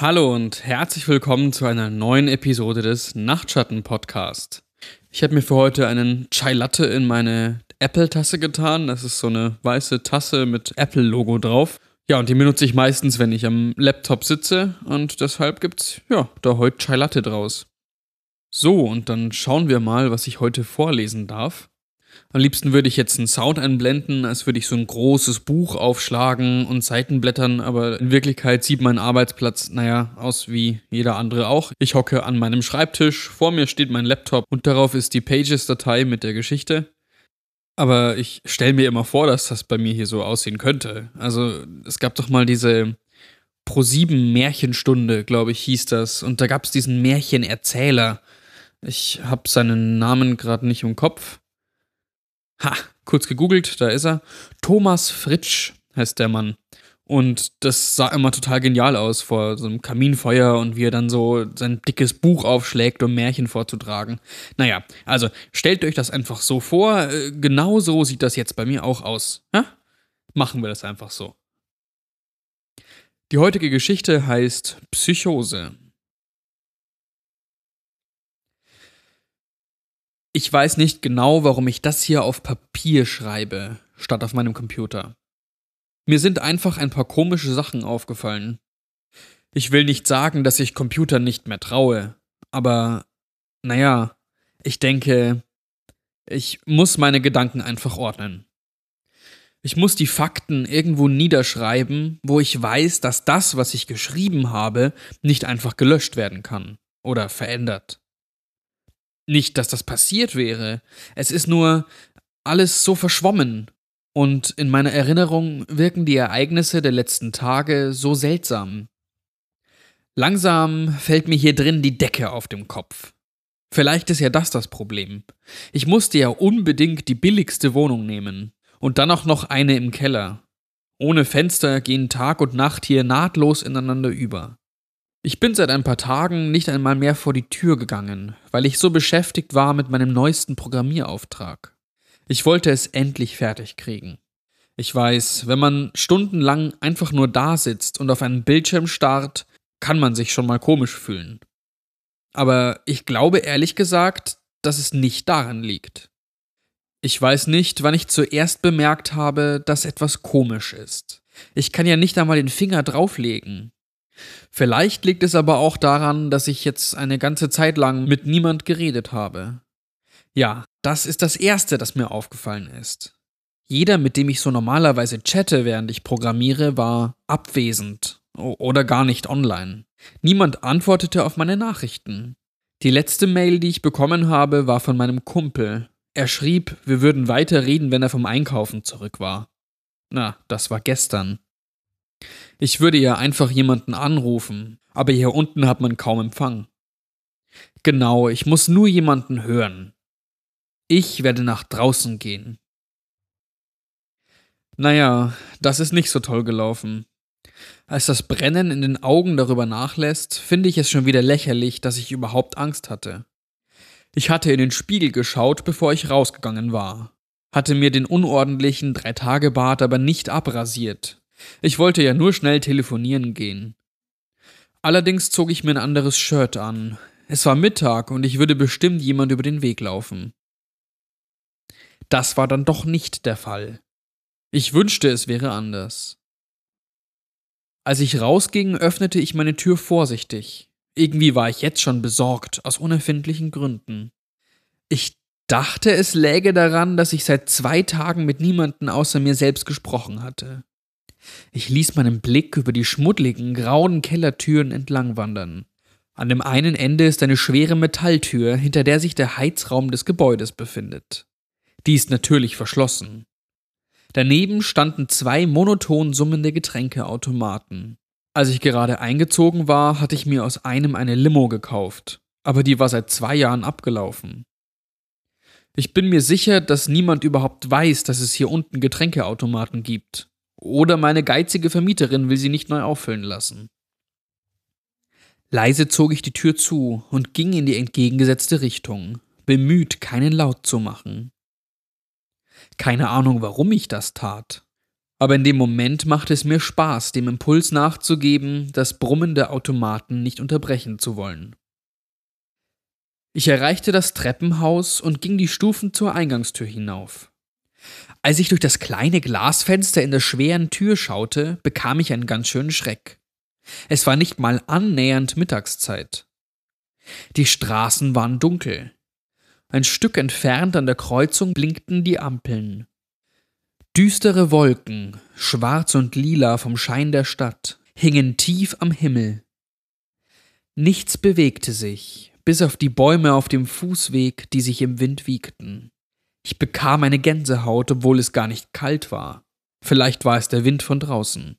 Hallo und herzlich willkommen zu einer neuen Episode des Nachtschatten Podcast. Ich habe mir für heute einen Chai Latte in meine Apple-Tasse getan. Das ist so eine weiße Tasse mit Apple-Logo drauf. Ja, und die benutze ich meistens, wenn ich am Laptop sitze und deshalb gibt's ja da heute Chai Latte draus. So, und dann schauen wir mal, was ich heute vorlesen darf. Am liebsten würde ich jetzt einen Sound einblenden, als würde ich so ein großes Buch aufschlagen und Seiten blättern, aber in Wirklichkeit sieht mein Arbeitsplatz, naja, aus wie jeder andere auch. Ich hocke an meinem Schreibtisch, vor mir steht mein Laptop und darauf ist die Pages-Datei mit der Geschichte. Aber ich stelle mir immer vor, dass das bei mir hier so aussehen könnte. Also, es gab doch mal diese Pro7 Märchenstunde, glaube ich, hieß das. Und da gab es diesen Märchenerzähler. Ich habe seinen Namen gerade nicht im Kopf. Ha, kurz gegoogelt, da ist er. Thomas Fritsch heißt der Mann. Und das sah immer total genial aus vor so einem Kaminfeuer und wie er dann so sein dickes Buch aufschlägt, um Märchen vorzutragen. Naja, also stellt euch das einfach so vor. Äh, genau so sieht das jetzt bei mir auch aus. Ja? Machen wir das einfach so. Die heutige Geschichte heißt Psychose. Ich weiß nicht genau, warum ich das hier auf Papier schreibe, statt auf meinem Computer. Mir sind einfach ein paar komische Sachen aufgefallen. Ich will nicht sagen, dass ich Computer nicht mehr traue, aber naja, ich denke, ich muss meine Gedanken einfach ordnen. Ich muss die Fakten irgendwo niederschreiben, wo ich weiß, dass das, was ich geschrieben habe, nicht einfach gelöscht werden kann oder verändert. Nicht, dass das passiert wäre. Es ist nur alles so verschwommen. Und in meiner Erinnerung wirken die Ereignisse der letzten Tage so seltsam. Langsam fällt mir hier drin die Decke auf dem Kopf. Vielleicht ist ja das das Problem. Ich musste ja unbedingt die billigste Wohnung nehmen. Und dann auch noch eine im Keller. Ohne Fenster gehen Tag und Nacht hier nahtlos ineinander über. Ich bin seit ein paar Tagen nicht einmal mehr vor die Tür gegangen, weil ich so beschäftigt war mit meinem neuesten Programmierauftrag. Ich wollte es endlich fertig kriegen. Ich weiß, wenn man stundenlang einfach nur da sitzt und auf einen Bildschirm starrt, kann man sich schon mal komisch fühlen. Aber ich glaube ehrlich gesagt, dass es nicht daran liegt. Ich weiß nicht, wann ich zuerst bemerkt habe, dass etwas komisch ist. Ich kann ja nicht einmal den Finger drauflegen. Vielleicht liegt es aber auch daran, dass ich jetzt eine ganze Zeit lang mit niemand geredet habe. Ja, das ist das Erste, das mir aufgefallen ist. Jeder, mit dem ich so normalerweise chatte, während ich programmiere, war abwesend oder gar nicht online. Niemand antwortete auf meine Nachrichten. Die letzte Mail, die ich bekommen habe, war von meinem Kumpel. Er schrieb, wir würden weiter reden, wenn er vom Einkaufen zurück war. Na, das war gestern. Ich würde ja einfach jemanden anrufen, aber hier unten hat man kaum Empfang. Genau, ich muss nur jemanden hören. Ich werde nach draußen gehen. Naja, das ist nicht so toll gelaufen. Als das Brennen in den Augen darüber nachlässt, finde ich es schon wieder lächerlich, dass ich überhaupt Angst hatte. Ich hatte in den Spiegel geschaut, bevor ich rausgegangen war, hatte mir den unordentlichen Drei-Tage-Bart aber nicht abrasiert, ich wollte ja nur schnell telefonieren gehen. Allerdings zog ich mir ein anderes Shirt an. Es war Mittag und ich würde bestimmt jemand über den Weg laufen. Das war dann doch nicht der Fall. Ich wünschte, es wäre anders. Als ich rausging, öffnete ich meine Tür vorsichtig. Irgendwie war ich jetzt schon besorgt, aus unerfindlichen Gründen. Ich dachte, es läge daran, dass ich seit zwei Tagen mit niemanden außer mir selbst gesprochen hatte. Ich ließ meinen Blick über die schmuddligen, grauen Kellertüren entlang wandern. An dem einen Ende ist eine schwere Metalltür, hinter der sich der Heizraum des Gebäudes befindet. Die ist natürlich verschlossen. Daneben standen zwei monoton summende Getränkeautomaten. Als ich gerade eingezogen war, hatte ich mir aus einem eine Limo gekauft, aber die war seit zwei Jahren abgelaufen. Ich bin mir sicher, dass niemand überhaupt weiß, dass es hier unten Getränkeautomaten gibt. Oder meine geizige Vermieterin will sie nicht neu auffüllen lassen. Leise zog ich die Tür zu und ging in die entgegengesetzte Richtung, bemüht, keinen Laut zu machen. Keine Ahnung, warum ich das tat. Aber in dem Moment machte es mir Spaß, dem Impuls nachzugeben, das Brummen der Automaten nicht unterbrechen zu wollen. Ich erreichte das Treppenhaus und ging die Stufen zur Eingangstür hinauf. Als ich durch das kleine Glasfenster in der schweren Tür schaute, bekam ich einen ganz schönen Schreck. Es war nicht mal annähernd Mittagszeit. Die Straßen waren dunkel. Ein Stück entfernt an der Kreuzung blinkten die Ampeln. Düstere Wolken, schwarz und lila vom Schein der Stadt, hingen tief am Himmel. Nichts bewegte sich, bis auf die Bäume auf dem Fußweg, die sich im Wind wiegten. Ich bekam eine Gänsehaut, obwohl es gar nicht kalt war. Vielleicht war es der Wind von draußen.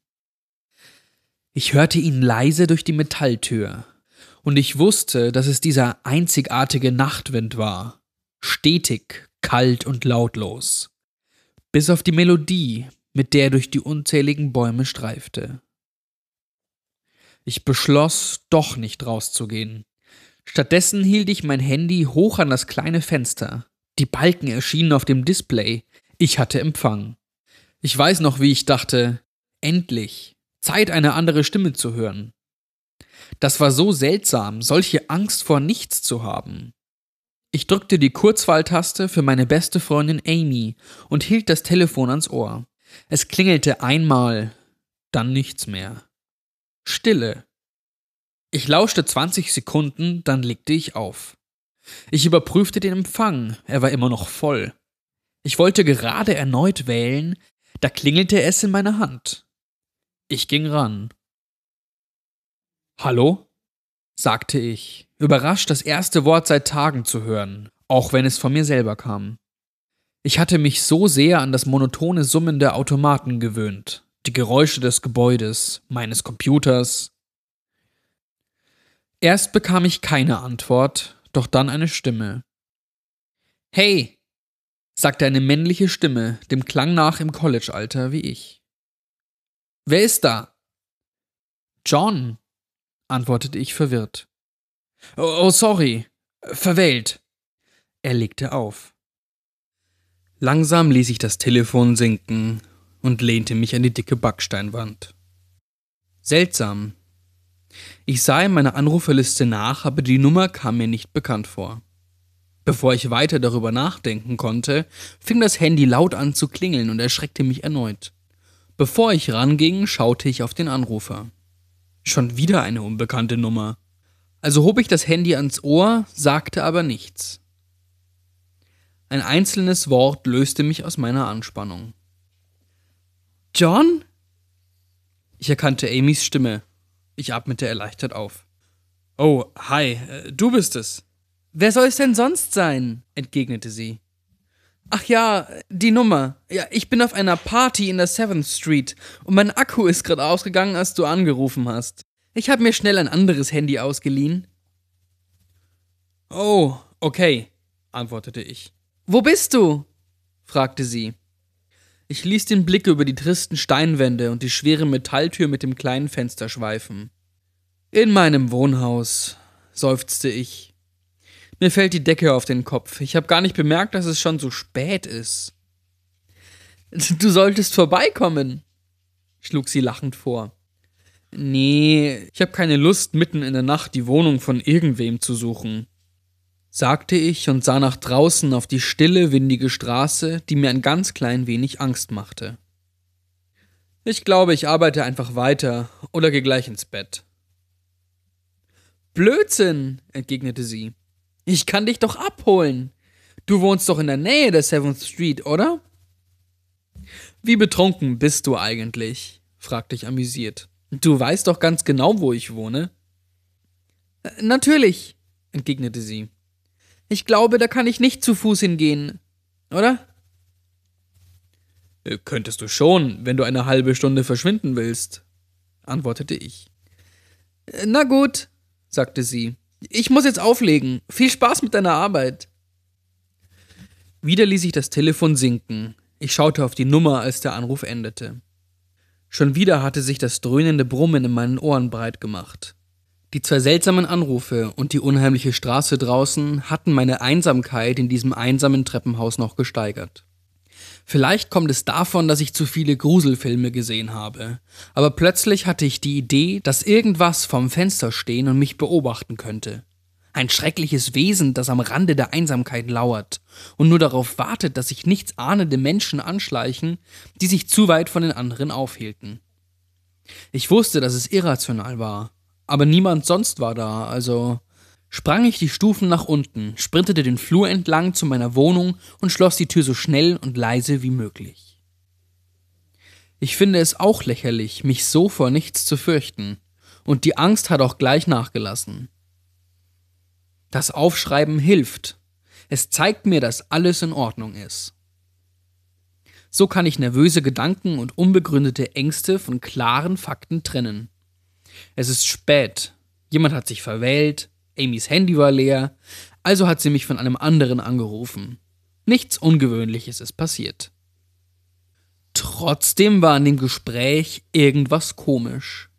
Ich hörte ihn leise durch die Metalltür, und ich wusste, dass es dieser einzigartige Nachtwind war, stetig, kalt und lautlos, bis auf die Melodie, mit der er durch die unzähligen Bäume streifte. Ich beschloss, doch nicht rauszugehen. Stattdessen hielt ich mein Handy hoch an das kleine Fenster. Die Balken erschienen auf dem Display. Ich hatte Empfang. Ich weiß noch, wie ich dachte, endlich, Zeit, eine andere Stimme zu hören. Das war so seltsam, solche Angst vor nichts zu haben. Ich drückte die Kurzwahltaste für meine beste Freundin Amy und hielt das Telefon ans Ohr. Es klingelte einmal, dann nichts mehr. Stille. Ich lauschte 20 Sekunden, dann legte ich auf. Ich überprüfte den Empfang, er war immer noch voll. Ich wollte gerade erneut wählen, da klingelte es in meiner Hand. Ich ging ran. Hallo? sagte ich, überrascht, das erste Wort seit Tagen zu hören, auch wenn es von mir selber kam. Ich hatte mich so sehr an das monotone Summen der Automaten gewöhnt, die Geräusche des Gebäudes, meines Computers. Erst bekam ich keine Antwort, doch dann eine Stimme. Hey, sagte eine männliche Stimme, dem Klang nach im College-Alter wie ich. Wer ist da? John, antwortete ich verwirrt. Oh, oh sorry, verwählt. Er legte auf. Langsam ließ ich das Telefon sinken und lehnte mich an die dicke Backsteinwand. Seltsam. Ich sah in meiner Anruferliste nach, aber die Nummer kam mir nicht bekannt vor. Bevor ich weiter darüber nachdenken konnte, fing das Handy laut an zu klingeln und erschreckte mich erneut. Bevor ich ranging, schaute ich auf den Anrufer. Schon wieder eine unbekannte Nummer. Also hob ich das Handy ans Ohr, sagte aber nichts. Ein einzelnes Wort löste mich aus meiner Anspannung. John? Ich erkannte Amys Stimme. Ich atmete erleichtert auf. Oh, hi, äh, du bist es. Wer soll es denn sonst sein? entgegnete sie. Ach ja, die Nummer. Ja, ich bin auf einer Party in der Seventh Street und mein Akku ist gerade ausgegangen, als du angerufen hast. Ich habe mir schnell ein anderes Handy ausgeliehen. Oh, okay, antwortete ich. Wo bist du? fragte sie. Ich ließ den Blick über die tristen Steinwände und die schwere Metalltür mit dem kleinen Fenster schweifen. In meinem Wohnhaus, seufzte ich mir fällt die Decke auf den Kopf. Ich habe gar nicht bemerkt, dass es schon so spät ist. Du solltest vorbeikommen, schlug sie lachend vor. Nee, ich habe keine Lust, mitten in der Nacht die Wohnung von irgendwem zu suchen, sagte ich und sah nach draußen auf die stille, windige Straße, die mir ein ganz klein wenig Angst machte. Ich glaube, ich arbeite einfach weiter oder gehe gleich ins Bett. Blödsinn, entgegnete sie. Ich kann dich doch abholen. Du wohnst doch in der Nähe der Seventh Street, oder? Wie betrunken bist du eigentlich? fragte ich amüsiert. Du weißt doch ganz genau, wo ich wohne. Äh, natürlich, entgegnete sie. Ich glaube, da kann ich nicht zu Fuß hingehen, oder? Äh, könntest du schon, wenn du eine halbe Stunde verschwinden willst, antwortete ich. Äh, na gut, sagte sie ich muss jetzt auflegen. Viel Spaß mit deiner Arbeit. Wieder ließ ich das Telefon sinken. Ich schaute auf die Nummer, als der Anruf endete. Schon wieder hatte sich das dröhnende Brummen in meinen Ohren breit gemacht. Die zwei seltsamen Anrufe und die unheimliche Straße draußen hatten meine Einsamkeit in diesem einsamen Treppenhaus noch gesteigert. Vielleicht kommt es davon, dass ich zu viele Gruselfilme gesehen habe, aber plötzlich hatte ich die Idee, dass irgendwas vorm Fenster stehen und mich beobachten könnte. Ein schreckliches Wesen, das am Rande der Einsamkeit lauert und nur darauf wartet, dass sich nichts ahnende Menschen anschleichen, die sich zu weit von den anderen aufhielten. Ich wusste, dass es irrational war, aber niemand sonst war da, also sprang ich die Stufen nach unten, sprintete den Flur entlang zu meiner Wohnung und schloss die Tür so schnell und leise wie möglich. Ich finde es auch lächerlich, mich so vor nichts zu fürchten, und die Angst hat auch gleich nachgelassen. Das Aufschreiben hilft. Es zeigt mir, dass alles in Ordnung ist. So kann ich nervöse Gedanken und unbegründete Ängste von klaren Fakten trennen. Es ist spät. Jemand hat sich verwählt, Amys Handy war leer, also hat sie mich von einem anderen angerufen. Nichts Ungewöhnliches ist passiert. Trotzdem war an dem Gespräch irgendwas komisch.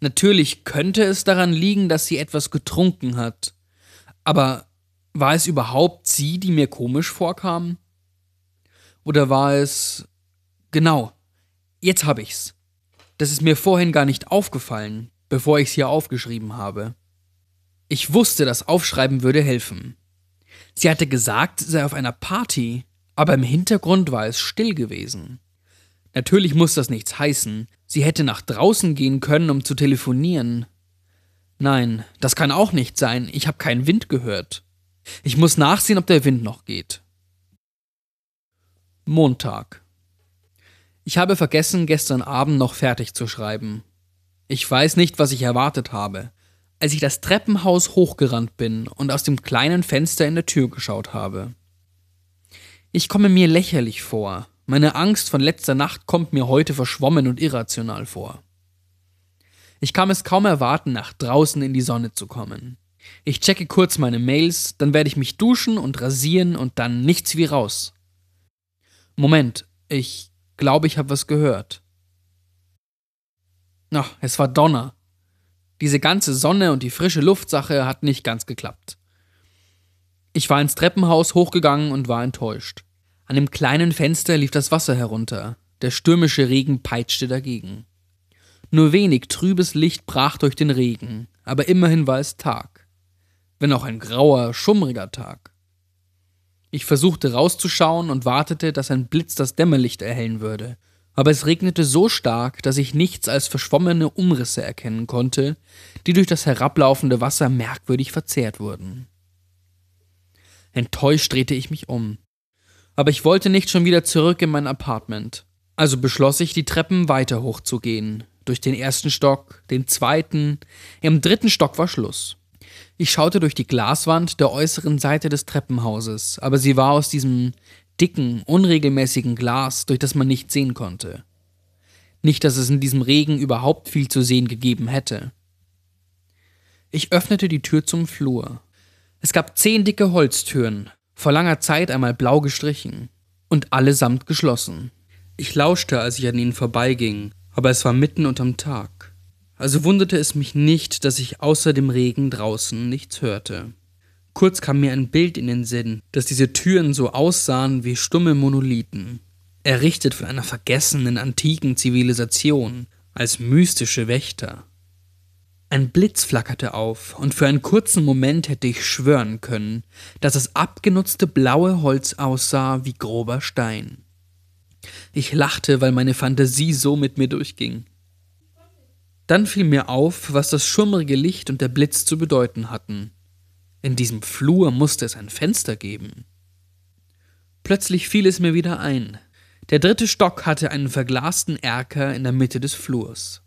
Natürlich könnte es daran liegen, dass sie etwas getrunken hat. Aber war es überhaupt sie, die mir komisch vorkam? Oder war es. Genau, jetzt hab ich's. Das ist mir vorhin gar nicht aufgefallen, bevor ich's hier aufgeschrieben habe. Ich wusste, das Aufschreiben würde helfen. Sie hatte gesagt, sie sei auf einer Party, aber im Hintergrund war es still gewesen. Natürlich muss das nichts heißen. Sie hätte nach draußen gehen können, um zu telefonieren. Nein, das kann auch nicht sein. Ich habe keinen Wind gehört. Ich muss nachsehen, ob der Wind noch geht. Montag. Ich habe vergessen, gestern Abend noch fertig zu schreiben. Ich weiß nicht, was ich erwartet habe als ich das Treppenhaus hochgerannt bin und aus dem kleinen Fenster in der Tür geschaut habe. Ich komme mir lächerlich vor. Meine Angst von letzter Nacht kommt mir heute verschwommen und irrational vor. Ich kann es kaum erwarten, nach draußen in die Sonne zu kommen. Ich checke kurz meine Mails, dann werde ich mich duschen und rasieren und dann nichts wie raus. Moment, ich glaube, ich habe was gehört. Ach, es war Donner. Diese ganze Sonne und die frische Luftsache hat nicht ganz geklappt. Ich war ins Treppenhaus hochgegangen und war enttäuscht. An dem kleinen Fenster lief das Wasser herunter, der stürmische Regen peitschte dagegen. Nur wenig trübes Licht brach durch den Regen, aber immerhin war es Tag. Wenn auch ein grauer, schummriger Tag. Ich versuchte rauszuschauen und wartete, dass ein Blitz das Dämmerlicht erhellen würde, aber es regnete so stark, dass ich nichts als verschwommene Umrisse erkennen konnte, die durch das herablaufende Wasser merkwürdig verzerrt wurden. Enttäuscht drehte ich mich um. Aber ich wollte nicht schon wieder zurück in mein Apartment. Also beschloss ich, die Treppen weiter hochzugehen. Durch den ersten Stock, den zweiten. Im dritten Stock war Schluss. Ich schaute durch die Glaswand der äußeren Seite des Treppenhauses, aber sie war aus diesem dicken, unregelmäßigen Glas, durch das man nicht sehen konnte. Nicht, dass es in diesem Regen überhaupt viel zu sehen gegeben hätte. Ich öffnete die Tür zum Flur. Es gab zehn dicke Holztüren, vor langer Zeit einmal blau gestrichen, und allesamt geschlossen. Ich lauschte, als ich an ihnen vorbeiging, aber es war mitten unterm Tag. Also wunderte es mich nicht, dass ich außer dem Regen draußen nichts hörte. Kurz kam mir ein Bild in den Sinn, dass diese Türen so aussahen wie stumme Monolithen, errichtet von einer vergessenen antiken Zivilisation, als mystische Wächter. Ein Blitz flackerte auf, und für einen kurzen Moment hätte ich schwören können, dass das abgenutzte blaue Holz aussah wie grober Stein. Ich lachte, weil meine Fantasie so mit mir durchging. Dann fiel mir auf, was das schummrige Licht und der Blitz zu bedeuten hatten. In diesem Flur musste es ein Fenster geben. Plötzlich fiel es mir wieder ein. Der dritte Stock hatte einen verglasten Erker in der Mitte des Flurs.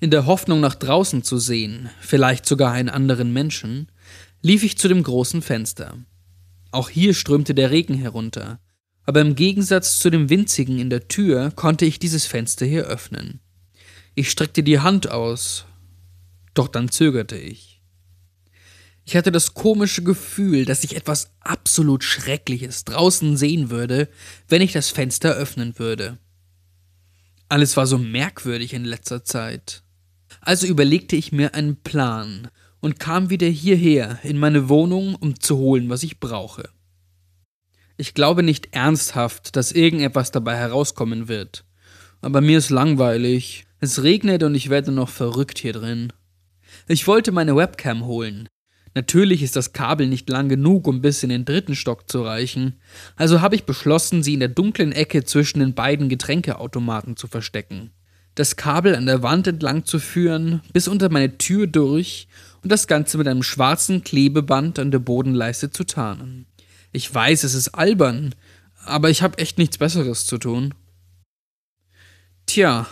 In der Hoffnung, nach draußen zu sehen, vielleicht sogar einen anderen Menschen, lief ich zu dem großen Fenster. Auch hier strömte der Regen herunter, aber im Gegensatz zu dem winzigen in der Tür konnte ich dieses Fenster hier öffnen. Ich streckte die Hand aus, doch dann zögerte ich. Ich hatte das komische Gefühl, dass ich etwas absolut Schreckliches draußen sehen würde, wenn ich das Fenster öffnen würde. Alles war so merkwürdig in letzter Zeit. Also überlegte ich mir einen Plan und kam wieder hierher in meine Wohnung, um zu holen, was ich brauche. Ich glaube nicht ernsthaft, dass irgendetwas dabei herauskommen wird. Aber mir ist langweilig. Es regnet und ich werde noch verrückt hier drin. Ich wollte meine Webcam holen. Natürlich ist das Kabel nicht lang genug, um bis in den dritten Stock zu reichen, also habe ich beschlossen, sie in der dunklen Ecke zwischen den beiden Getränkeautomaten zu verstecken. Das Kabel an der Wand entlang zu führen, bis unter meine Tür durch und das Ganze mit einem schwarzen Klebeband an der Bodenleiste zu tarnen. Ich weiß, es ist albern, aber ich habe echt nichts Besseres zu tun. Tja,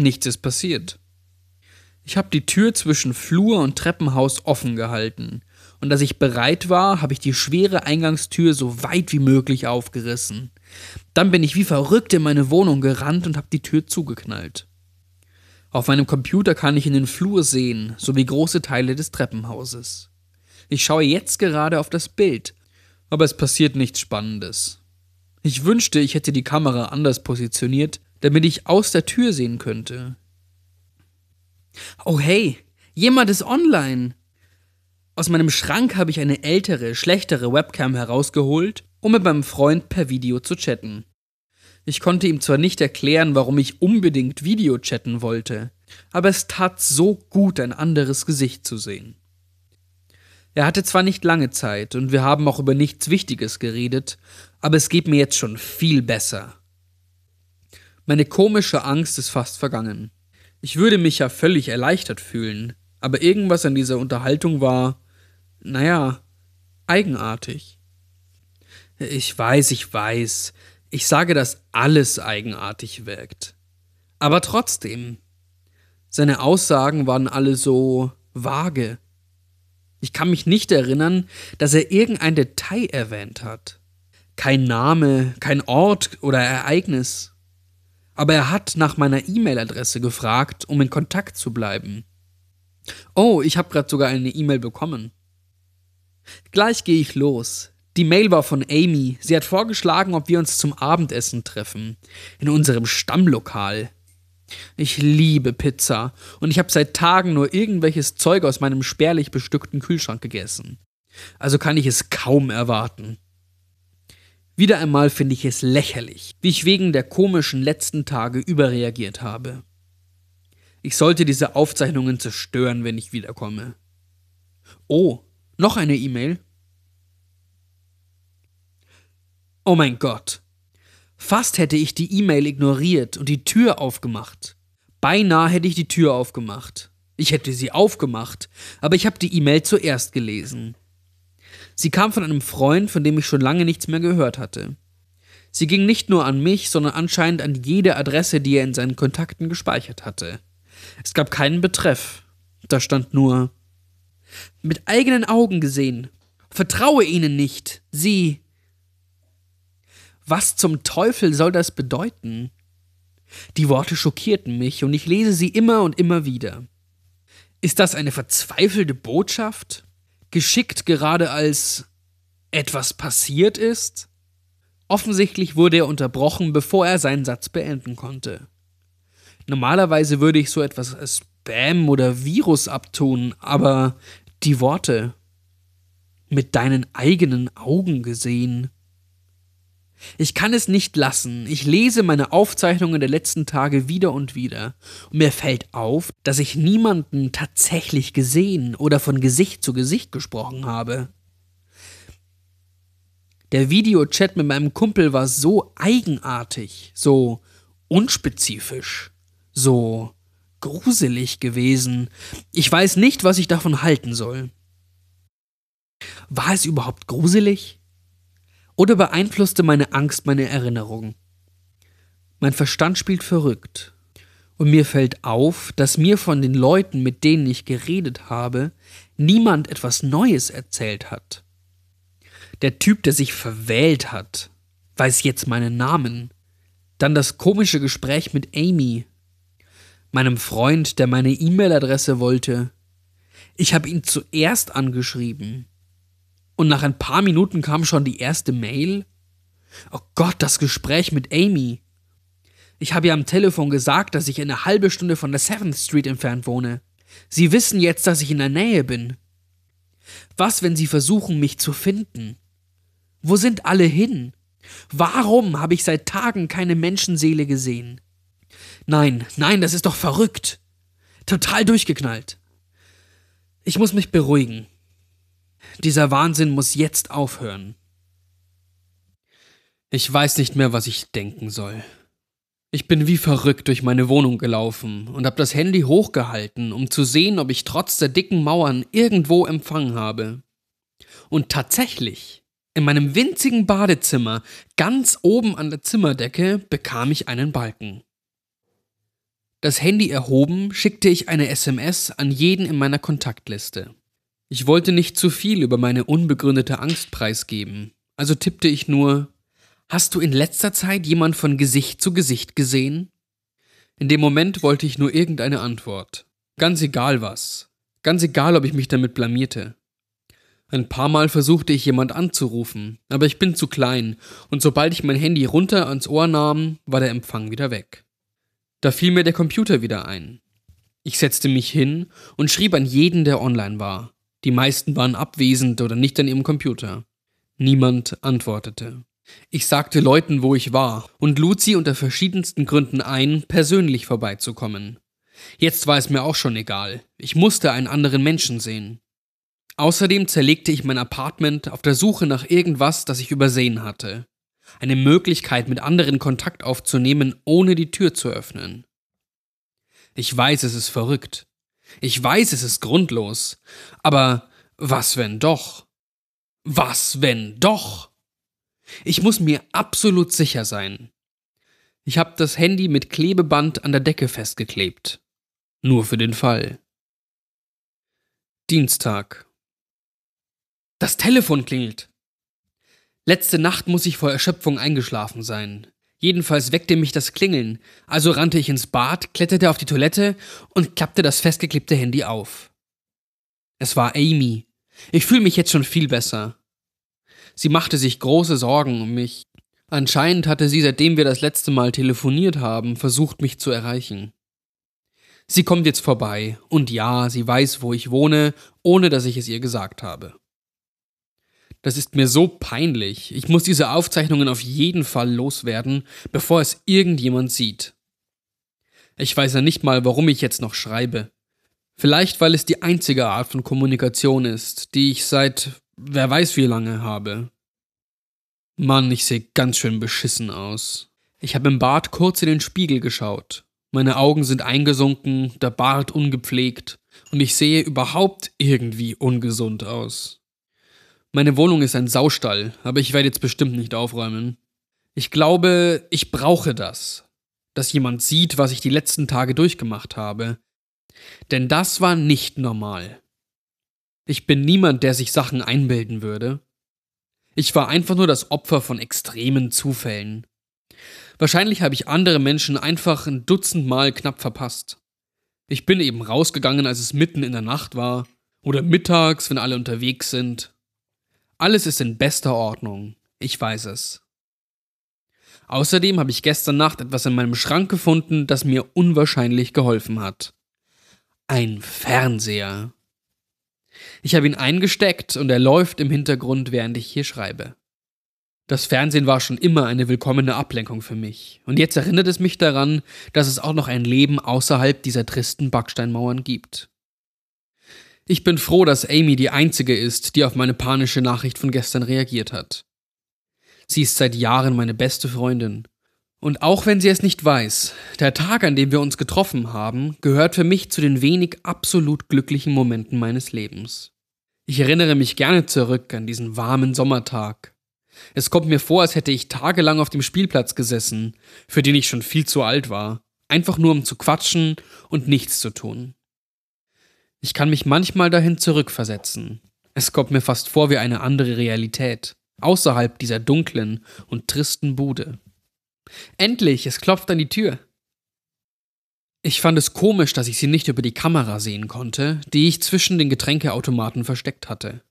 nichts ist passiert. Ich habe die Tür zwischen Flur und Treppenhaus offen gehalten, und als ich bereit war, habe ich die schwere Eingangstür so weit wie möglich aufgerissen. Dann bin ich wie verrückt in meine Wohnung gerannt und habe die Tür zugeknallt. Auf meinem Computer kann ich in den Flur sehen, sowie große Teile des Treppenhauses. Ich schaue jetzt gerade auf das Bild aber es passiert nichts Spannendes. Ich wünschte, ich hätte die Kamera anders positioniert, damit ich aus der Tür sehen könnte. Oh hey, jemand ist online. Aus meinem Schrank habe ich eine ältere, schlechtere Webcam herausgeholt, um mit meinem Freund per Video zu chatten. Ich konnte ihm zwar nicht erklären, warum ich unbedingt Video chatten wollte, aber es tat so gut, ein anderes Gesicht zu sehen. Er hatte zwar nicht lange Zeit und wir haben auch über nichts Wichtiges geredet, aber es geht mir jetzt schon viel besser. Meine komische Angst ist fast vergangen. Ich würde mich ja völlig erleichtert fühlen, aber irgendwas an dieser Unterhaltung war, naja, eigenartig. Ich weiß, ich weiß, ich sage, dass alles eigenartig wirkt. Aber trotzdem, seine Aussagen waren alle so vage ich kann mich nicht erinnern, dass er irgendein Detail erwähnt hat. Kein Name, kein Ort oder Ereignis. Aber er hat nach meiner E-Mail-Adresse gefragt, um in Kontakt zu bleiben. Oh, ich habe gerade sogar eine E-Mail bekommen. Gleich gehe ich los. Die Mail war von Amy. Sie hat vorgeschlagen, ob wir uns zum Abendessen treffen. In unserem Stammlokal. Ich liebe Pizza und ich habe seit Tagen nur irgendwelches Zeug aus meinem spärlich bestückten Kühlschrank gegessen. Also kann ich es kaum erwarten. Wieder einmal finde ich es lächerlich, wie ich wegen der komischen letzten Tage überreagiert habe. Ich sollte diese Aufzeichnungen zerstören, wenn ich wiederkomme. Oh, noch eine E-Mail? Oh mein Gott, Fast hätte ich die E-Mail ignoriert und die Tür aufgemacht. Beinahe hätte ich die Tür aufgemacht. Ich hätte sie aufgemacht, aber ich habe die E-Mail zuerst gelesen. Sie kam von einem Freund, von dem ich schon lange nichts mehr gehört hatte. Sie ging nicht nur an mich, sondern anscheinend an jede Adresse, die er in seinen Kontakten gespeichert hatte. Es gab keinen Betreff. Da stand nur mit eigenen Augen gesehen. Vertraue ihnen nicht. Sie was zum Teufel soll das bedeuten? Die Worte schockierten mich und ich lese sie immer und immer wieder. Ist das eine verzweifelte Botschaft? Geschickt gerade als etwas passiert ist? Offensichtlich wurde er unterbrochen, bevor er seinen Satz beenden konnte. Normalerweise würde ich so etwas als Spam oder Virus abtun, aber die Worte mit deinen eigenen Augen gesehen ich kann es nicht lassen. Ich lese meine Aufzeichnungen der letzten Tage wieder und wieder. Und mir fällt auf, dass ich niemanden tatsächlich gesehen oder von Gesicht zu Gesicht gesprochen habe. Der Videochat mit meinem Kumpel war so eigenartig, so unspezifisch, so gruselig gewesen. Ich weiß nicht, was ich davon halten soll. War es überhaupt gruselig? Oder beeinflusste meine Angst meine Erinnerung? Mein Verstand spielt verrückt. Und mir fällt auf, dass mir von den Leuten, mit denen ich geredet habe, niemand etwas Neues erzählt hat. Der Typ, der sich verwählt hat, weiß jetzt meinen Namen. Dann das komische Gespräch mit Amy. Meinem Freund, der meine E-Mail-Adresse wollte. Ich habe ihn zuerst angeschrieben. Und nach ein paar Minuten kam schon die erste Mail. Oh Gott, das Gespräch mit Amy. Ich habe ihr am Telefon gesagt, dass ich eine halbe Stunde von der Seventh Street entfernt wohne. Sie wissen jetzt, dass ich in der Nähe bin. Was, wenn sie versuchen, mich zu finden? Wo sind alle hin? Warum habe ich seit Tagen keine Menschenseele gesehen? Nein, nein, das ist doch verrückt. Total durchgeknallt. Ich muss mich beruhigen. Dieser Wahnsinn muss jetzt aufhören. Ich weiß nicht mehr, was ich denken soll. Ich bin wie verrückt durch meine Wohnung gelaufen und habe das Handy hochgehalten, um zu sehen, ob ich trotz der dicken Mauern irgendwo Empfang habe. Und tatsächlich, in meinem winzigen Badezimmer, ganz oben an der Zimmerdecke, bekam ich einen Balken. Das Handy erhoben, schickte ich eine SMS an jeden in meiner Kontaktliste. Ich wollte nicht zu viel über meine unbegründete Angst preisgeben, also tippte ich nur Hast du in letzter Zeit jemand von Gesicht zu Gesicht gesehen? In dem Moment wollte ich nur irgendeine Antwort. Ganz egal was. Ganz egal, ob ich mich damit blamierte. Ein paar Mal versuchte ich jemand anzurufen, aber ich bin zu klein, und sobald ich mein Handy runter ans Ohr nahm, war der Empfang wieder weg. Da fiel mir der Computer wieder ein. Ich setzte mich hin und schrieb an jeden, der online war. Die meisten waren abwesend oder nicht an ihrem Computer. Niemand antwortete. Ich sagte Leuten, wo ich war, und lud sie unter verschiedensten Gründen ein, persönlich vorbeizukommen. Jetzt war es mir auch schon egal. Ich musste einen anderen Menschen sehen. Außerdem zerlegte ich mein Apartment auf der Suche nach irgendwas, das ich übersehen hatte. Eine Möglichkeit, mit anderen Kontakt aufzunehmen, ohne die Tür zu öffnen. Ich weiß, es ist verrückt. Ich weiß, es ist grundlos. Aber was wenn doch? Was wenn doch? Ich muss mir absolut sicher sein. Ich habe das Handy mit Klebeband an der Decke festgeklebt. Nur für den Fall. Dienstag. Das Telefon klingelt. Letzte Nacht muss ich vor Erschöpfung eingeschlafen sein. Jedenfalls weckte mich das Klingeln, also rannte ich ins Bad, kletterte auf die Toilette und klappte das festgeklebte Handy auf. Es war Amy. Ich fühle mich jetzt schon viel besser. Sie machte sich große Sorgen um mich. Anscheinend hatte sie, seitdem wir das letzte Mal telefoniert haben, versucht, mich zu erreichen. Sie kommt jetzt vorbei, und ja, sie weiß, wo ich wohne, ohne dass ich es ihr gesagt habe. Das ist mir so peinlich. Ich muss diese Aufzeichnungen auf jeden Fall loswerden, bevor es irgendjemand sieht. Ich weiß ja nicht mal, warum ich jetzt noch schreibe. Vielleicht, weil es die einzige Art von Kommunikation ist, die ich seit wer weiß wie lange habe. Mann, ich sehe ganz schön beschissen aus. Ich habe im Bad kurz in den Spiegel geschaut. Meine Augen sind eingesunken, der Bart ungepflegt und ich sehe überhaupt irgendwie ungesund aus. Meine Wohnung ist ein Saustall, aber ich werde jetzt bestimmt nicht aufräumen. Ich glaube, ich brauche das. Dass jemand sieht, was ich die letzten Tage durchgemacht habe. Denn das war nicht normal. Ich bin niemand, der sich Sachen einbilden würde. Ich war einfach nur das Opfer von extremen Zufällen. Wahrscheinlich habe ich andere Menschen einfach ein Dutzend Mal knapp verpasst. Ich bin eben rausgegangen, als es mitten in der Nacht war, oder mittags, wenn alle unterwegs sind. Alles ist in bester Ordnung, ich weiß es. Außerdem habe ich gestern Nacht etwas in meinem Schrank gefunden, das mir unwahrscheinlich geholfen hat. Ein Fernseher. Ich habe ihn eingesteckt und er läuft im Hintergrund, während ich hier schreibe. Das Fernsehen war schon immer eine willkommene Ablenkung für mich, und jetzt erinnert es mich daran, dass es auch noch ein Leben außerhalb dieser tristen Backsteinmauern gibt. Ich bin froh, dass Amy die einzige ist, die auf meine panische Nachricht von gestern reagiert hat. Sie ist seit Jahren meine beste Freundin und auch wenn sie es nicht weiß, der Tag, an dem wir uns getroffen haben, gehört für mich zu den wenig absolut glücklichen Momenten meines Lebens. Ich erinnere mich gerne zurück an diesen warmen Sommertag. Es kommt mir vor, als hätte ich tagelang auf dem Spielplatz gesessen, für den ich schon viel zu alt war, einfach nur um zu quatschen und nichts zu tun. Ich kann mich manchmal dahin zurückversetzen. Es kommt mir fast vor wie eine andere Realität, außerhalb dieser dunklen und tristen Bude. Endlich, es klopft an die Tür. Ich fand es komisch, dass ich sie nicht über die Kamera sehen konnte, die ich zwischen den Getränkeautomaten versteckt hatte.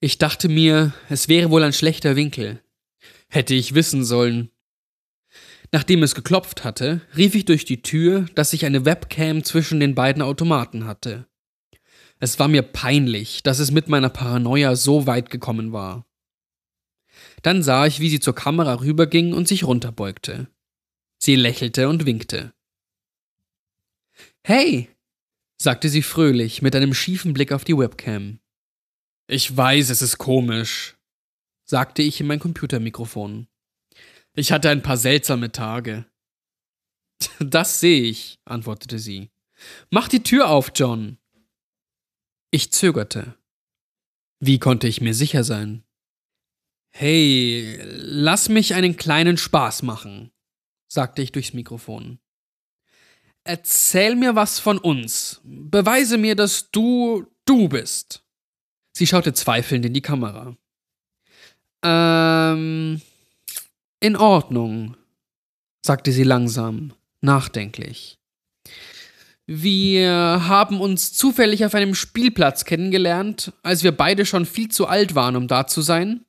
Ich dachte mir, es wäre wohl ein schlechter Winkel. Hätte ich wissen sollen. Nachdem es geklopft hatte, rief ich durch die Tür, dass ich eine Webcam zwischen den beiden Automaten hatte. Es war mir peinlich, dass es mit meiner Paranoia so weit gekommen war. Dann sah ich, wie sie zur Kamera rüberging und sich runterbeugte. Sie lächelte und winkte. Hey, sagte sie fröhlich mit einem schiefen Blick auf die Webcam. Ich weiß, es ist komisch, sagte ich in mein Computermikrofon. Ich hatte ein paar seltsame Tage. Das sehe ich, antwortete sie. Mach die Tür auf, John. Ich zögerte. Wie konnte ich mir sicher sein? Hey, lass mich einen kleinen Spaß machen, sagte ich durchs Mikrofon. Erzähl mir was von uns. Beweise mir, dass du du bist. Sie schaute zweifelnd in die Kamera. Ähm. In Ordnung, sagte sie langsam, nachdenklich. Wir haben uns zufällig auf einem Spielplatz kennengelernt, als wir beide schon viel zu alt waren, um da zu sein.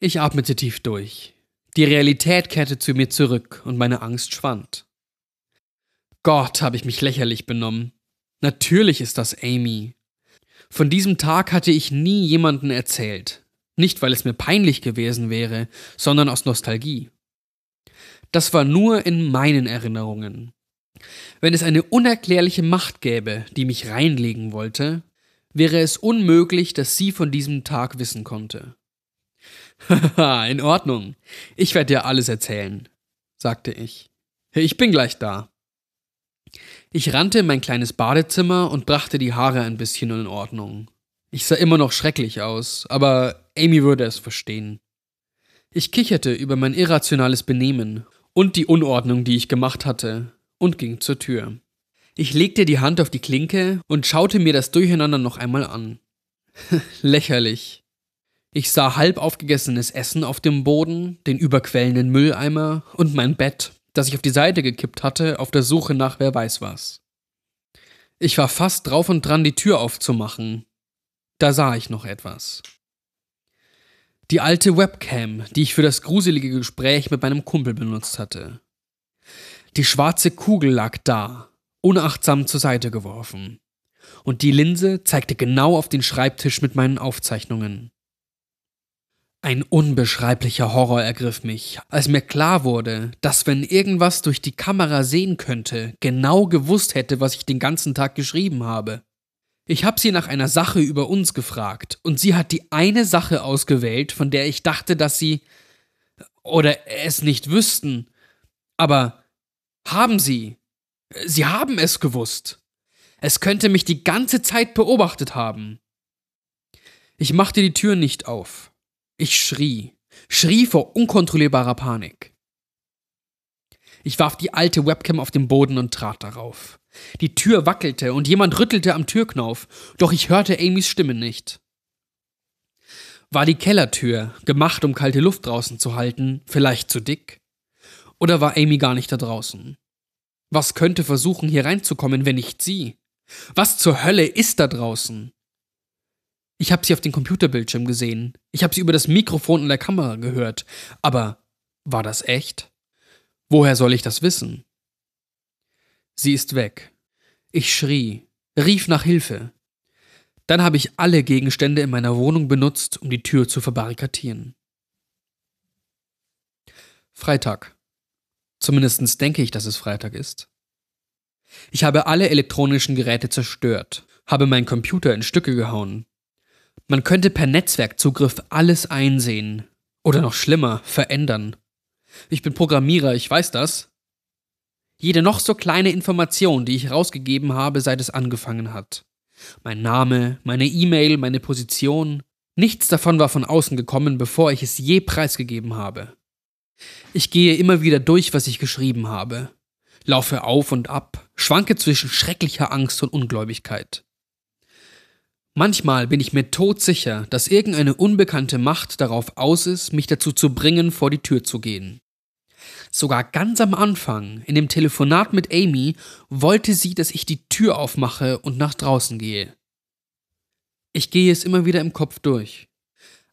Ich atmete tief durch. Die Realität kehrte zu mir zurück und meine Angst schwand. Gott, habe ich mich lächerlich benommen. Natürlich ist das Amy. Von diesem Tag hatte ich nie jemanden erzählt. Nicht, weil es mir peinlich gewesen wäre, sondern aus Nostalgie. Das war nur in meinen Erinnerungen. Wenn es eine unerklärliche Macht gäbe, die mich reinlegen wollte, wäre es unmöglich, dass sie von diesem Tag wissen konnte. Haha, in Ordnung. Ich werde dir alles erzählen, sagte ich. Ich bin gleich da. Ich rannte in mein kleines Badezimmer und brachte die Haare ein bisschen in Ordnung. Ich sah immer noch schrecklich aus, aber Amy würde es verstehen. Ich kicherte über mein irrationales Benehmen und die Unordnung, die ich gemacht hatte, und ging zur Tür. Ich legte die Hand auf die Klinke und schaute mir das Durcheinander noch einmal an. Lächerlich. Ich sah halb aufgegessenes Essen auf dem Boden, den überquellenden Mülleimer und mein Bett, das ich auf die Seite gekippt hatte, auf der Suche nach wer weiß was. Ich war fast drauf und dran, die Tür aufzumachen. Da sah ich noch etwas. Die alte Webcam, die ich für das gruselige Gespräch mit meinem Kumpel benutzt hatte. Die schwarze Kugel lag da, unachtsam zur Seite geworfen. Und die Linse zeigte genau auf den Schreibtisch mit meinen Aufzeichnungen. Ein unbeschreiblicher Horror ergriff mich, als mir klar wurde, dass wenn irgendwas durch die Kamera sehen könnte, genau gewusst hätte, was ich den ganzen Tag geschrieben habe. Ich habe sie nach einer Sache über uns gefragt, und sie hat die eine Sache ausgewählt, von der ich dachte, dass sie oder es nicht wüssten. Aber haben sie? Sie haben es gewusst. Es könnte mich die ganze Zeit beobachtet haben. Ich machte die Tür nicht auf. Ich schrie, schrie vor unkontrollierbarer Panik. Ich warf die alte Webcam auf den Boden und trat darauf. Die Tür wackelte und jemand rüttelte am Türknauf, doch ich hörte Amys Stimme nicht. War die Kellertür, gemacht um kalte Luft draußen zu halten, vielleicht zu dick? Oder war Amy gar nicht da draußen? Was könnte versuchen, hier reinzukommen, wenn nicht sie? Was zur Hölle ist da draußen? Ich habe sie auf dem Computerbildschirm gesehen. Ich habe sie über das Mikrofon in der Kamera gehört. Aber war das echt? Woher soll ich das wissen? Sie ist weg. Ich schrie, rief nach Hilfe. Dann habe ich alle Gegenstände in meiner Wohnung benutzt, um die Tür zu verbarrikadieren. Freitag. Zumindest denke ich, dass es Freitag ist. Ich habe alle elektronischen Geräte zerstört, habe meinen Computer in Stücke gehauen, man könnte per Netzwerkzugriff alles einsehen. Oder noch schlimmer, verändern. Ich bin Programmierer, ich weiß das. Jede noch so kleine Information, die ich rausgegeben habe, seit es angefangen hat. Mein Name, meine E-Mail, meine Position, nichts davon war von außen gekommen, bevor ich es je preisgegeben habe. Ich gehe immer wieder durch, was ich geschrieben habe, laufe auf und ab, schwanke zwischen schrecklicher Angst und Ungläubigkeit. Manchmal bin ich mir todsicher, dass irgendeine unbekannte Macht darauf aus ist, mich dazu zu bringen, vor die Tür zu gehen. Sogar ganz am Anfang, in dem Telefonat mit Amy, wollte sie, dass ich die Tür aufmache und nach draußen gehe. Ich gehe es immer wieder im Kopf durch.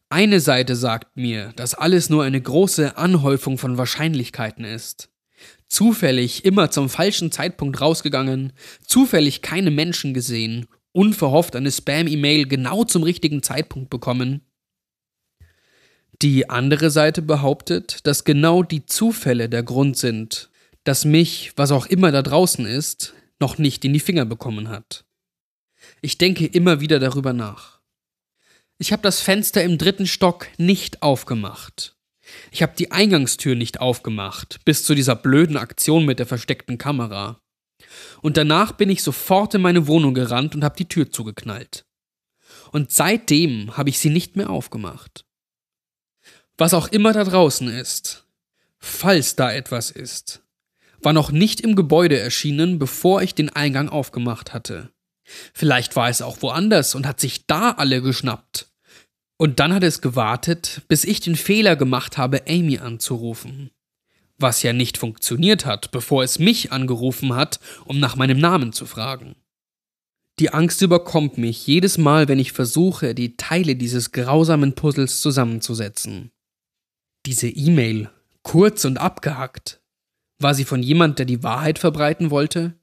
Eine Seite sagt mir, dass alles nur eine große Anhäufung von Wahrscheinlichkeiten ist. Zufällig immer zum falschen Zeitpunkt rausgegangen, zufällig keine Menschen gesehen unverhofft eine Spam-E-Mail genau zum richtigen Zeitpunkt bekommen. Die andere Seite behauptet, dass genau die Zufälle der Grund sind, dass mich, was auch immer da draußen ist, noch nicht in die Finger bekommen hat. Ich denke immer wieder darüber nach. Ich habe das Fenster im dritten Stock nicht aufgemacht. Ich habe die Eingangstür nicht aufgemacht, bis zu dieser blöden Aktion mit der versteckten Kamera. Und danach bin ich sofort in meine Wohnung gerannt und habe die Tür zugeknallt. Und seitdem habe ich sie nicht mehr aufgemacht. Was auch immer da draußen ist, falls da etwas ist, war noch nicht im Gebäude erschienen, bevor ich den Eingang aufgemacht hatte. Vielleicht war es auch woanders und hat sich da alle geschnappt. Und dann hat es gewartet, bis ich den Fehler gemacht habe, Amy anzurufen. Was ja nicht funktioniert hat, bevor es mich angerufen hat, um nach meinem Namen zu fragen. Die Angst überkommt mich jedes Mal, wenn ich versuche, die Teile dieses grausamen Puzzles zusammenzusetzen. Diese E-Mail, kurz und abgehackt, war sie von jemand, der die Wahrheit verbreiten wollte?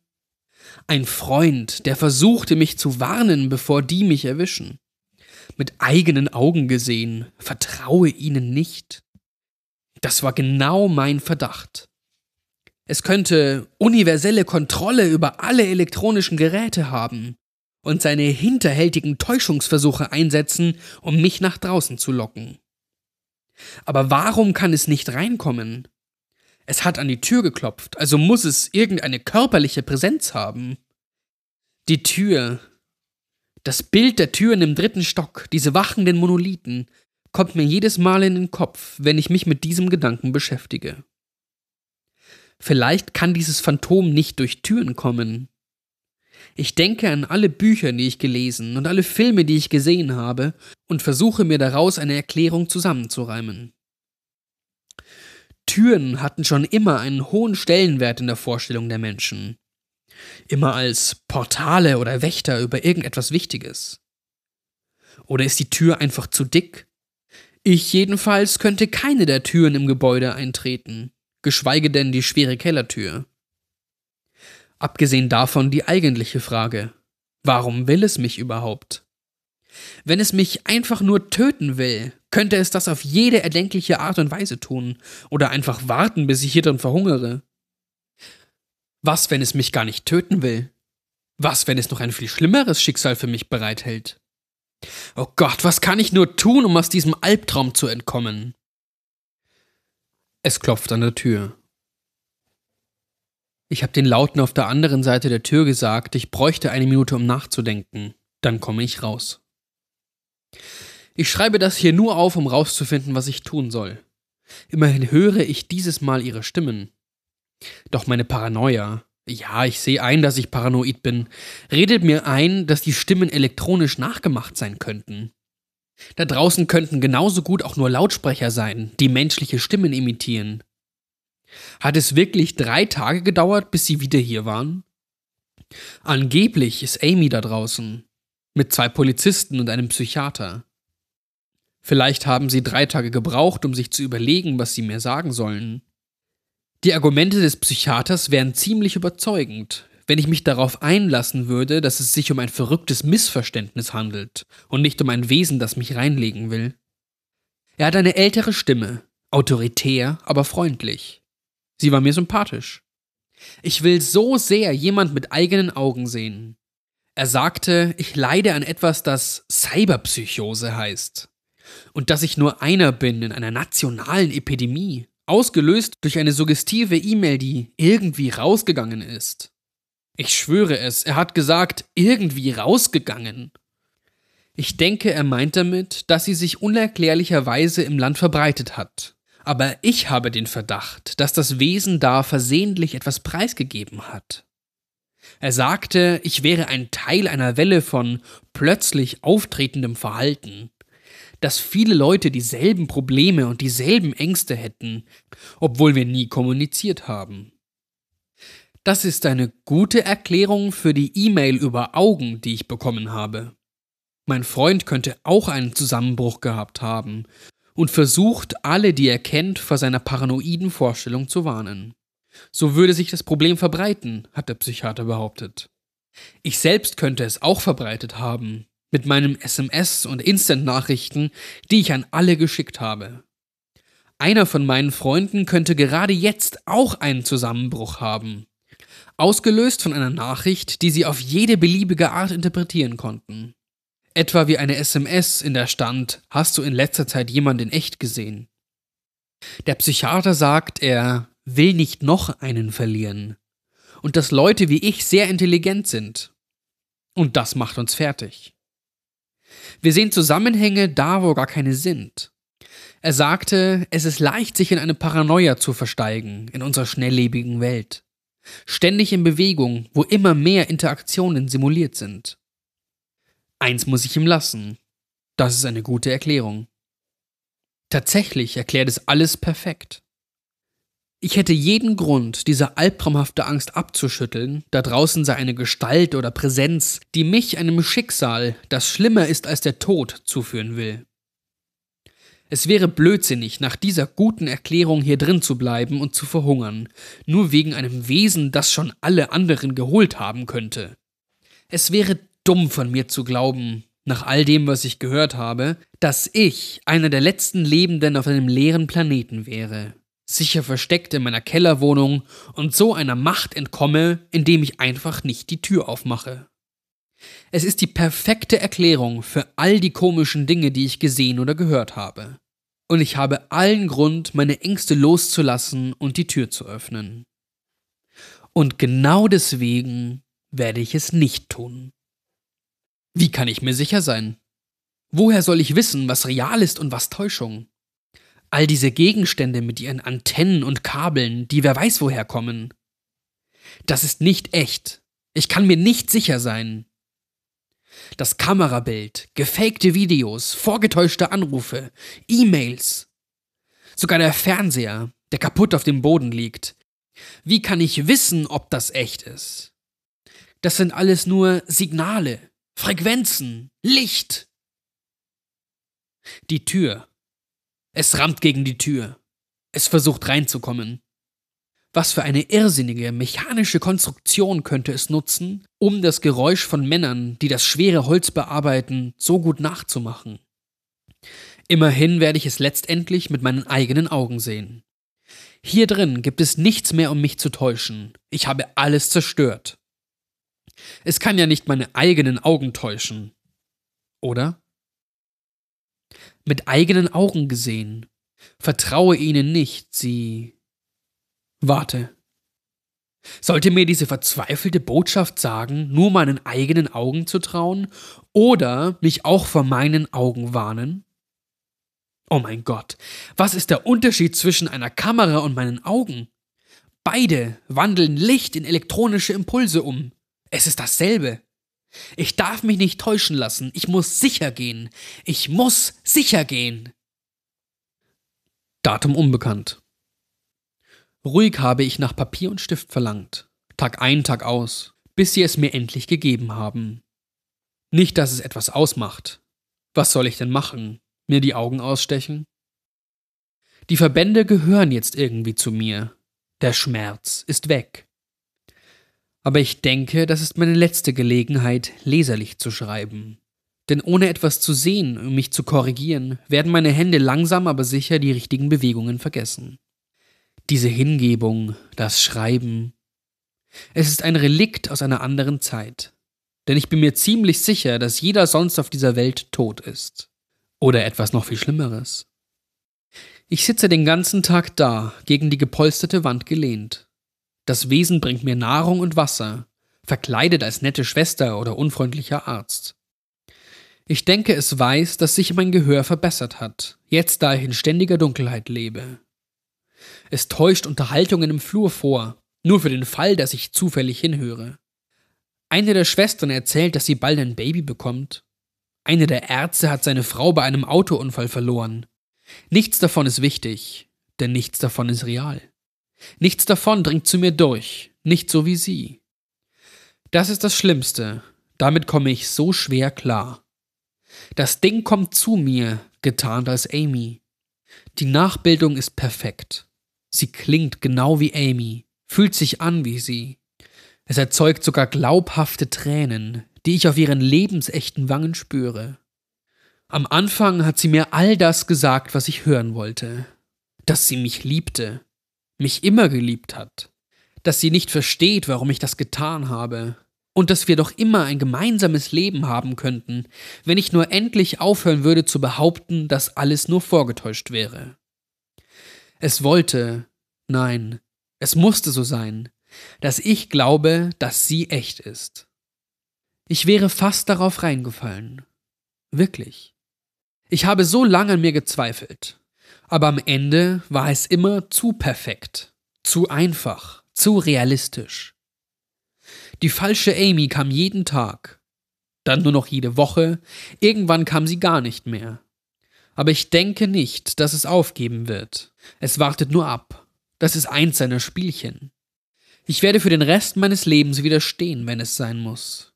Ein Freund, der versuchte, mich zu warnen, bevor die mich erwischen. Mit eigenen Augen gesehen, vertraue ihnen nicht. Das war genau mein Verdacht. Es könnte universelle Kontrolle über alle elektronischen Geräte haben und seine hinterhältigen Täuschungsversuche einsetzen, um mich nach draußen zu locken. Aber warum kann es nicht reinkommen? Es hat an die Tür geklopft, also muss es irgendeine körperliche Präsenz haben. Die Tür. Das Bild der Türen im dritten Stock, diese wachenden Monolithen, kommt mir jedes Mal in den Kopf, wenn ich mich mit diesem Gedanken beschäftige. Vielleicht kann dieses Phantom nicht durch Türen kommen. Ich denke an alle Bücher, die ich gelesen und alle Filme, die ich gesehen habe, und versuche mir daraus eine Erklärung zusammenzureimen. Türen hatten schon immer einen hohen Stellenwert in der Vorstellung der Menschen. Immer als Portale oder Wächter über irgendetwas Wichtiges. Oder ist die Tür einfach zu dick? Ich jedenfalls könnte keine der Türen im Gebäude eintreten, geschweige denn die schwere Kellertür. Abgesehen davon die eigentliche Frage. Warum will es mich überhaupt? Wenn es mich einfach nur töten will, könnte es das auf jede erdenkliche Art und Weise tun oder einfach warten, bis ich hier drin verhungere. Was, wenn es mich gar nicht töten will? Was, wenn es noch ein viel schlimmeres Schicksal für mich bereithält? Oh Gott, was kann ich nur tun, um aus diesem Albtraum zu entkommen? Es klopft an der Tür. Ich habe den Lauten auf der anderen Seite der Tür gesagt, ich bräuchte eine Minute, um nachzudenken. Dann komme ich raus. Ich schreibe das hier nur auf, um rauszufinden, was ich tun soll. Immerhin höre ich dieses Mal ihre Stimmen. Doch meine Paranoia, ja, ich sehe ein, dass ich paranoid bin, redet mir ein, dass die Stimmen elektronisch nachgemacht sein könnten. Da draußen könnten genauso gut auch nur Lautsprecher sein, die menschliche Stimmen imitieren. Hat es wirklich drei Tage gedauert, bis sie wieder hier waren? Angeblich ist Amy da draußen, mit zwei Polizisten und einem Psychiater. Vielleicht haben sie drei Tage gebraucht, um sich zu überlegen, was sie mir sagen sollen. Die Argumente des Psychiaters wären ziemlich überzeugend, wenn ich mich darauf einlassen würde, dass es sich um ein verrücktes Missverständnis handelt und nicht um ein Wesen, das mich reinlegen will. Er hat eine ältere Stimme, autoritär, aber freundlich. Sie war mir sympathisch. Ich will so sehr jemand mit eigenen Augen sehen. Er sagte, ich leide an etwas, das Cyberpsychose heißt und dass ich nur einer bin in einer nationalen Epidemie, ausgelöst durch eine suggestive E-Mail, die irgendwie rausgegangen ist. Ich schwöre es, er hat gesagt, irgendwie rausgegangen. Ich denke, er meint damit, dass sie sich unerklärlicherweise im Land verbreitet hat. Aber ich habe den Verdacht, dass das Wesen da versehentlich etwas preisgegeben hat. Er sagte, ich wäre ein Teil einer Welle von plötzlich auftretendem Verhalten, dass viele Leute dieselben Probleme und dieselben Ängste hätten, obwohl wir nie kommuniziert haben. Das ist eine gute Erklärung für die E-Mail über Augen, die ich bekommen habe. Mein Freund könnte auch einen Zusammenbruch gehabt haben und versucht, alle, die er kennt, vor seiner paranoiden Vorstellung zu warnen. So würde sich das Problem verbreiten, hat der Psychiater behauptet. Ich selbst könnte es auch verbreitet haben, mit meinen SMS und Instant-Nachrichten, die ich an alle geschickt habe. Einer von meinen Freunden könnte gerade jetzt auch einen Zusammenbruch haben. Ausgelöst von einer Nachricht, die sie auf jede beliebige Art interpretieren konnten. Etwa wie eine SMS, in der stand, hast du in letzter Zeit jemanden echt gesehen? Der Psychiater sagt, er will nicht noch einen verlieren. Und dass Leute wie ich sehr intelligent sind. Und das macht uns fertig. Wir sehen Zusammenhänge da, wo gar keine sind. Er sagte, es ist leicht, sich in eine Paranoia zu versteigen in unserer schnelllebigen Welt. Ständig in Bewegung, wo immer mehr Interaktionen simuliert sind. Eins muss ich ihm lassen. Das ist eine gute Erklärung. Tatsächlich erklärt es alles perfekt. Ich hätte jeden Grund, diese albtraumhafte Angst abzuschütteln, da draußen sei eine Gestalt oder Präsenz, die mich einem Schicksal, das schlimmer ist als der Tod, zuführen will. Es wäre blödsinnig, nach dieser guten Erklärung hier drin zu bleiben und zu verhungern, nur wegen einem Wesen, das schon alle anderen geholt haben könnte. Es wäre dumm von mir zu glauben, nach all dem, was ich gehört habe, dass ich einer der letzten Lebenden auf einem leeren Planeten wäre sicher versteckt in meiner Kellerwohnung und so einer Macht entkomme, indem ich einfach nicht die Tür aufmache. Es ist die perfekte Erklärung für all die komischen Dinge, die ich gesehen oder gehört habe. Und ich habe allen Grund, meine Ängste loszulassen und die Tür zu öffnen. Und genau deswegen werde ich es nicht tun. Wie kann ich mir sicher sein? Woher soll ich wissen, was real ist und was Täuschung? All diese Gegenstände mit ihren Antennen und Kabeln, die wer weiß woher kommen. Das ist nicht echt. Ich kann mir nicht sicher sein. Das Kamerabild, gefakte Videos, vorgetäuschte Anrufe, E-Mails. Sogar der Fernseher, der kaputt auf dem Boden liegt. Wie kann ich wissen, ob das echt ist? Das sind alles nur Signale, Frequenzen, Licht. Die Tür, es rammt gegen die Tür. Es versucht reinzukommen. Was für eine irrsinnige mechanische Konstruktion könnte es nutzen, um das Geräusch von Männern, die das schwere Holz bearbeiten, so gut nachzumachen? Immerhin werde ich es letztendlich mit meinen eigenen Augen sehen. Hier drin gibt es nichts mehr, um mich zu täuschen. Ich habe alles zerstört. Es kann ja nicht meine eigenen Augen täuschen. Oder? Mit eigenen Augen gesehen. Vertraue ihnen nicht, sie. Warte. Sollte mir diese verzweifelte Botschaft sagen, nur meinen eigenen Augen zu trauen oder mich auch vor meinen Augen warnen? Oh mein Gott, was ist der Unterschied zwischen einer Kamera und meinen Augen? Beide wandeln Licht in elektronische Impulse um. Es ist dasselbe. Ich darf mich nicht täuschen lassen. Ich muss sicher gehen. Ich muss sicher gehen. Datum unbekannt. Ruhig habe ich nach Papier und Stift verlangt. Tag ein, Tag aus, bis sie es mir endlich gegeben haben. Nicht, dass es etwas ausmacht. Was soll ich denn machen? Mir die Augen ausstechen? Die Verbände gehören jetzt irgendwie zu mir. Der Schmerz ist weg. Aber ich denke, das ist meine letzte Gelegenheit, leserlich zu schreiben. Denn ohne etwas zu sehen, um mich zu korrigieren, werden meine Hände langsam aber sicher die richtigen Bewegungen vergessen. Diese Hingebung, das Schreiben. Es ist ein Relikt aus einer anderen Zeit. Denn ich bin mir ziemlich sicher, dass jeder sonst auf dieser Welt tot ist. Oder etwas noch viel Schlimmeres. Ich sitze den ganzen Tag da, gegen die gepolsterte Wand gelehnt, das Wesen bringt mir Nahrung und Wasser, verkleidet als nette Schwester oder unfreundlicher Arzt. Ich denke, es weiß, dass sich mein Gehör verbessert hat, jetzt da ich in ständiger Dunkelheit lebe. Es täuscht Unterhaltungen im Flur vor, nur für den Fall, dass ich zufällig hinhöre. Eine der Schwestern erzählt, dass sie bald ein Baby bekommt. Eine der Ärzte hat seine Frau bei einem Autounfall verloren. Nichts davon ist wichtig, denn nichts davon ist real. Nichts davon dringt zu mir durch, nicht so wie sie. Das ist das Schlimmste, damit komme ich so schwer klar. Das Ding kommt zu mir, getarnt als Amy. Die Nachbildung ist perfekt. Sie klingt genau wie Amy, fühlt sich an wie sie. Es erzeugt sogar glaubhafte Tränen, die ich auf ihren lebensechten Wangen spüre. Am Anfang hat sie mir all das gesagt, was ich hören wollte. dass sie mich liebte, mich immer geliebt hat, dass sie nicht versteht, warum ich das getan habe, und dass wir doch immer ein gemeinsames Leben haben könnten, wenn ich nur endlich aufhören würde zu behaupten, dass alles nur vorgetäuscht wäre. Es wollte, nein, es musste so sein, dass ich glaube, dass sie echt ist. Ich wäre fast darauf reingefallen. Wirklich. Ich habe so lange an mir gezweifelt. Aber am Ende war es immer zu perfekt, zu einfach, zu realistisch. Die falsche Amy kam jeden Tag, dann nur noch jede Woche, irgendwann kam sie gar nicht mehr. Aber ich denke nicht, dass es aufgeben wird. Es wartet nur ab. Das ist eins seiner Spielchen. Ich werde für den Rest meines Lebens widerstehen, wenn es sein muss.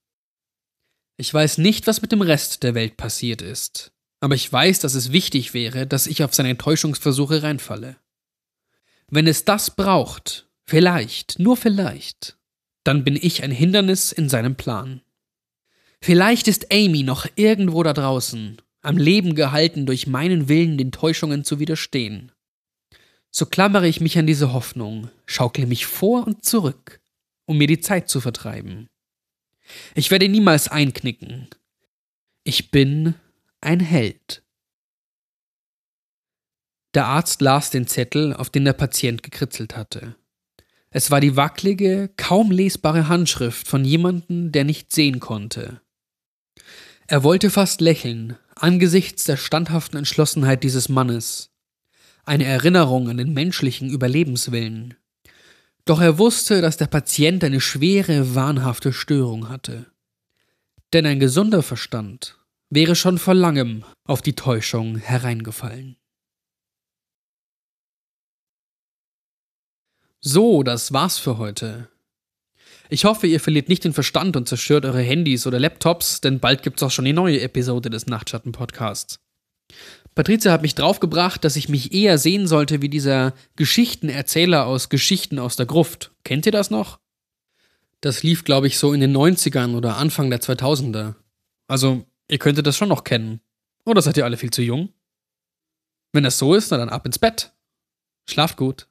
Ich weiß nicht, was mit dem Rest der Welt passiert ist, aber ich weiß, dass es wichtig wäre, dass ich auf seine Täuschungsversuche reinfalle. Wenn es das braucht, vielleicht, nur vielleicht, dann bin ich ein Hindernis in seinem Plan. Vielleicht ist Amy noch irgendwo da draußen, am Leben gehalten durch meinen Willen, den Täuschungen zu widerstehen. So klammere ich mich an diese Hoffnung, schaukle mich vor und zurück, um mir die Zeit zu vertreiben. Ich werde niemals einknicken. Ich bin ein Held. Der Arzt las den Zettel, auf den der Patient gekritzelt hatte. Es war die wackelige, kaum lesbare Handschrift von jemandem, der nicht sehen konnte. Er wollte fast lächeln, angesichts der standhaften Entschlossenheit dieses Mannes, eine Erinnerung an den menschlichen Überlebenswillen. Doch er wusste, dass der Patient eine schwere, wahnhafte Störung hatte. Denn ein gesunder Verstand wäre schon vor langem auf die Täuschung hereingefallen. So, das war's für heute. Ich hoffe, ihr verliert nicht den Verstand und zerstört eure Handys oder Laptops, denn bald gibt's auch schon die neue Episode des Nachtschatten-Podcasts. Patricia hat mich draufgebracht, dass ich mich eher sehen sollte wie dieser Geschichtenerzähler aus Geschichten aus der Gruft. Kennt ihr das noch? Das lief, glaube ich, so in den 90ern oder Anfang der 2000er. Also, ihr könntet das schon noch kennen. Oder seid ihr alle viel zu jung? Wenn das so ist, na dann ab ins Bett. Schlaft gut.